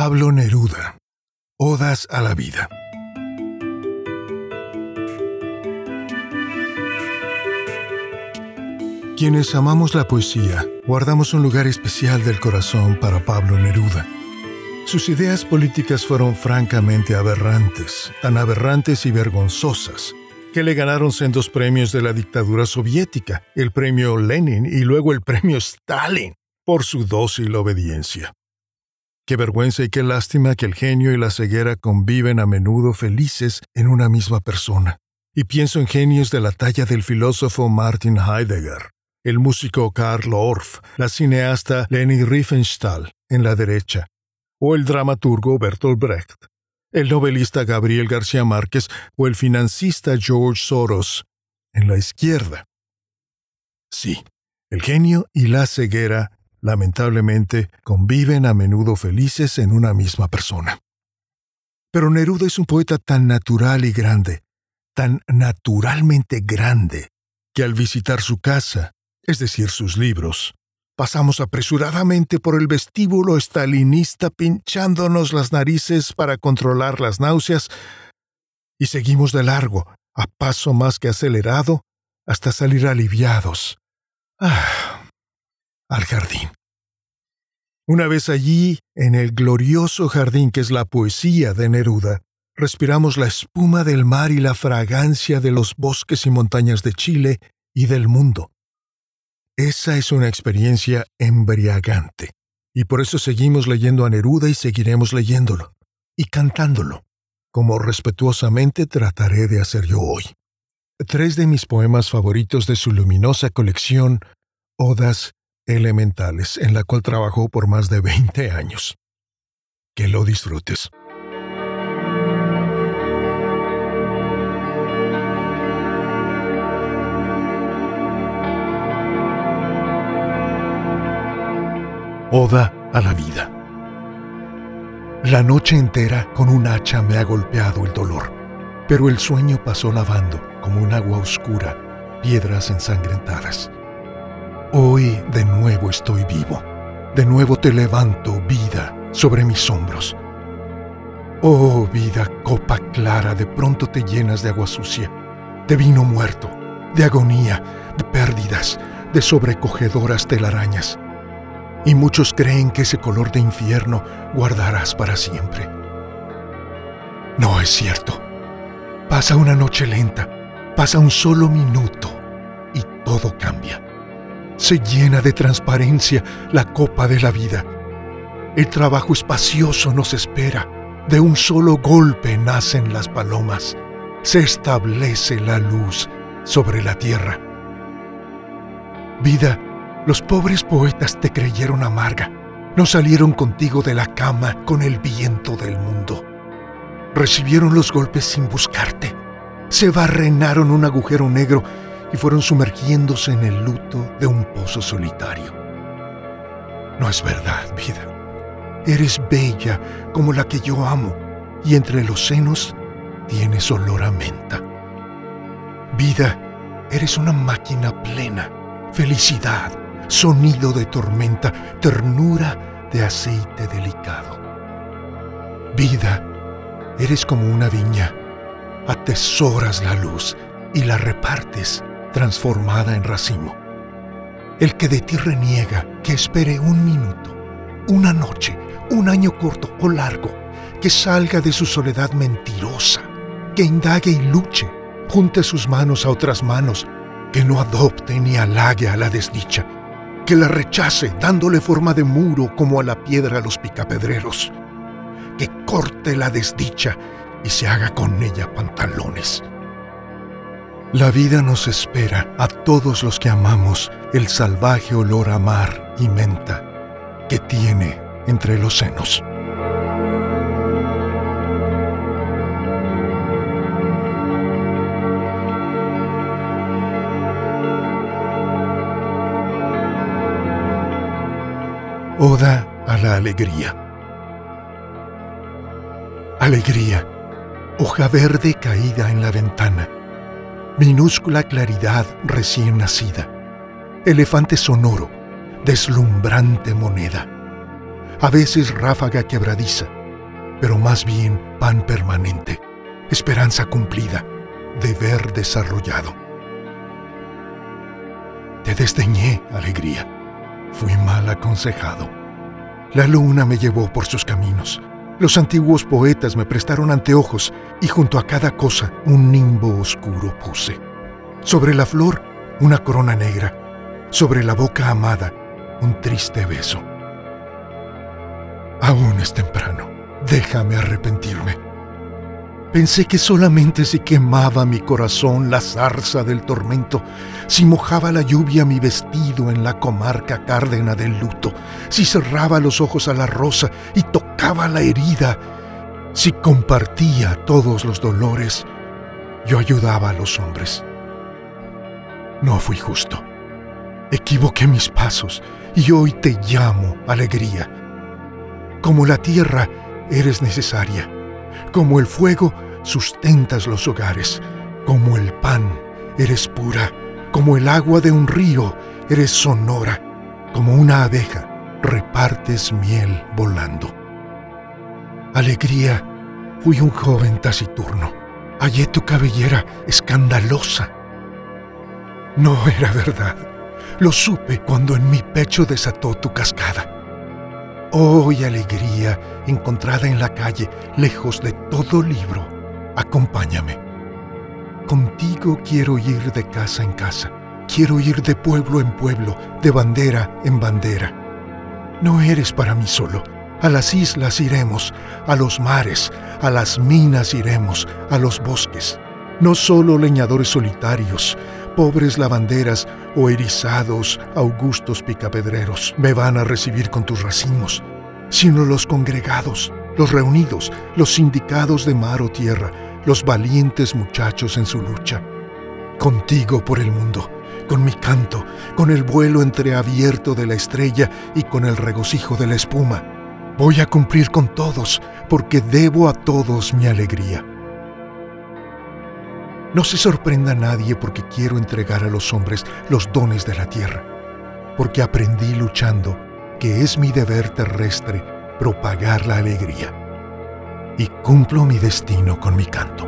Pablo Neruda. Odas a la vida. Quienes amamos la poesía, guardamos un lugar especial del corazón para Pablo Neruda. Sus ideas políticas fueron francamente aberrantes, tan aberrantes y vergonzosas, que le ganaron sendos premios de la dictadura soviética, el premio Lenin y luego el premio Stalin, por su dócil obediencia. Qué vergüenza y qué lástima que el genio y la ceguera conviven a menudo felices en una misma persona. Y pienso en genios de la talla del filósofo Martin Heidegger, el músico Karl Orff, la cineasta Leni Riefenstahl en la derecha, o el dramaturgo Bertolt Brecht, el novelista Gabriel García Márquez o el financista George Soros en la izquierda. Sí, el genio y la ceguera, lamentablemente, conviven a menudo felices en una misma persona. Pero Neruda es un poeta tan natural y grande, tan naturalmente grande, que al visitar su casa, es decir, sus libros. Pasamos apresuradamente por el vestíbulo estalinista pinchándonos las narices para controlar las náuseas y seguimos de largo, a paso más que acelerado, hasta salir aliviados. Ah, al jardín. Una vez allí, en el glorioso jardín que es la poesía de Neruda, respiramos la espuma del mar y la fragancia de los bosques y montañas de Chile y del mundo. Esa es una experiencia embriagante, y por eso seguimos leyendo a Neruda y seguiremos leyéndolo, y cantándolo, como respetuosamente trataré de hacer yo hoy. Tres de mis poemas favoritos de su luminosa colección, Odas Elementales, en la cual trabajó por más de 20 años. Que lo disfrutes. Oda a la vida. La noche entera con un hacha me ha golpeado el dolor, pero el sueño pasó lavando, como un agua oscura, piedras ensangrentadas. Hoy de nuevo estoy vivo, de nuevo te levanto, vida, sobre mis hombros. Oh vida, copa clara, de pronto te llenas de agua sucia, de vino muerto, de agonía, de pérdidas, de sobrecogedoras telarañas y muchos creen que ese color de infierno guardarás para siempre. No es cierto. Pasa una noche lenta, pasa un solo minuto y todo cambia. Se llena de transparencia la copa de la vida. El trabajo espacioso nos espera. De un solo golpe nacen las palomas. Se establece la luz sobre la tierra. Vida, los pobres poetas te creyeron amarga, no salieron contigo de la cama con el viento del mundo. Recibieron los golpes sin buscarte, se barrenaron un agujero negro y fueron sumergiéndose en el luto de un pozo solitario. No es verdad, vida. Eres bella como la que yo amo y entre los senos tienes olor a menta. Vida, eres una máquina plena, felicidad, sonido de tormenta, ternura de aceite delicado. Vida, eres como una viña, atesoras la luz y la repartes transformada en racimo. El que de ti reniega, que espere un minuto, una noche, un año corto o largo, que salga de su soledad mentirosa, que indague y luche, junte sus manos a otras manos, que no adopte ni halague a la desdicha, que la rechace dándole forma de muro como a la piedra a los picapedreros, que corte la desdicha y se haga con ella pantalones. La vida nos espera a todos los que amamos el salvaje olor a mar y menta que tiene entre los senos. Oda a la alegría. Alegría, hoja verde caída en la ventana, minúscula claridad recién nacida, elefante sonoro, deslumbrante moneda, a veces ráfaga quebradiza, pero más bien pan permanente, esperanza cumplida, deber desarrollado. Te desdeñé, alegría. Fui mal aconsejado. La luna me llevó por sus caminos. Los antiguos poetas me prestaron anteojos y junto a cada cosa un nimbo oscuro puse. Sobre la flor, una corona negra. Sobre la boca amada, un triste beso. Aún es temprano. Déjame arrepentirme. Pensé que solamente si quemaba mi corazón la zarza del tormento, si mojaba la lluvia mi vestido en la comarca cárdena del luto, si cerraba los ojos a la rosa y tocaba la herida, si compartía todos los dolores, yo ayudaba a los hombres. No fui justo. Equivoqué mis pasos y hoy te llamo alegría. Como la tierra, eres necesaria como el fuego, sustentas los hogares. Como el pan, eres pura. Como el agua de un río, eres sonora. Como una abeja, repartes miel volando. Alegría, fui un joven taciturno. Hallé tu cabellera escandalosa. No era verdad. Lo supe cuando en mi pecho desató tu cascada. Oh, y alegría encontrada en la calle, lejos de todo libro. Acompáñame. Contigo quiero ir de casa en casa. Quiero ir de pueblo en pueblo, de bandera en bandera. No eres para mí solo. A las islas iremos, a los mares, a las minas iremos, a los bosques. No solo leñadores solitarios, pobres lavanderas o erizados, augustos picapedreros me van a recibir con tus racimos, sino los congregados, los reunidos, los sindicados de mar o tierra, los valientes muchachos en su lucha. Contigo por el mundo, con mi canto, con el vuelo entreabierto de la estrella y con el regocijo de la espuma. Voy a cumplir con todos, porque debo a todos mi alegría. No se sorprenda nadie porque quiero entregar a los hombres los dones de la tierra, porque aprendí luchando que es mi deber terrestre propagar la alegría, y cumplo mi destino con mi canto.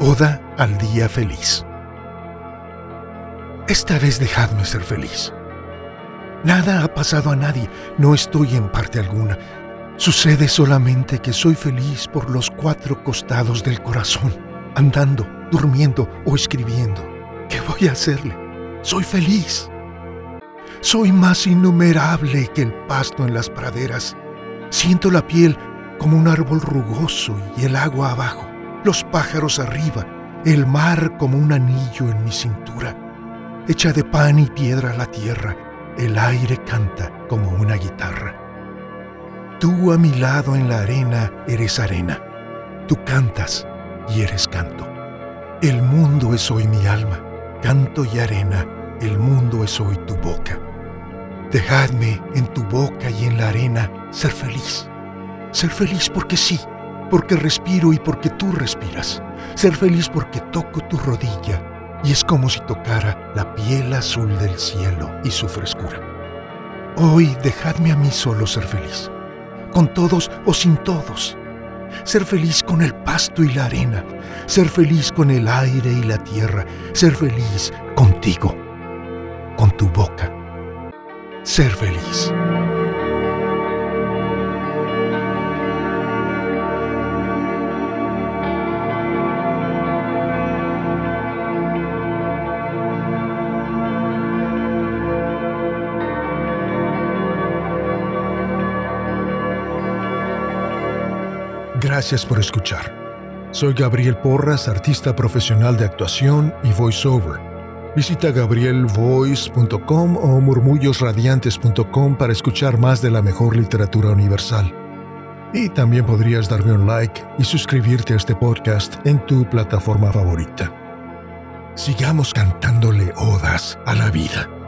Oda al día feliz. Esta vez dejadme ser feliz. Nada ha pasado a nadie, no estoy en parte alguna. Sucede solamente que soy feliz por los cuatro costados del corazón, andando, durmiendo o escribiendo. ¿Qué voy a hacerle? Soy feliz. Soy más innumerable que el pasto en las praderas. Siento la piel como un árbol rugoso y el agua abajo, los pájaros arriba, el mar como un anillo en mi cintura. Hecha de pan y piedra la tierra, el aire canta como una guitarra. Tú a mi lado en la arena eres arena. Tú cantas y eres canto. El mundo es hoy mi alma. Canto y arena, el mundo es hoy tu boca. Dejadme en tu boca y en la arena ser feliz. Ser feliz porque sí, porque respiro y porque tú respiras. Ser feliz porque toco tu rodilla y es como si tocara la piel azul del cielo y su frescura. Hoy dejadme a mí solo ser feliz, con todos o sin todos. Ser feliz con el pasto y la arena, ser feliz con el aire y la tierra, ser feliz contigo, con tu boca. Ser feliz. Gracias por escuchar. Soy Gabriel Porras, artista profesional de actuación y voiceover. Visita gabrielvoice.com o murmullosradiantes.com para escuchar más de la mejor literatura universal. Y también podrías darme un like y suscribirte a este podcast en tu plataforma favorita. Sigamos cantándole odas a la vida.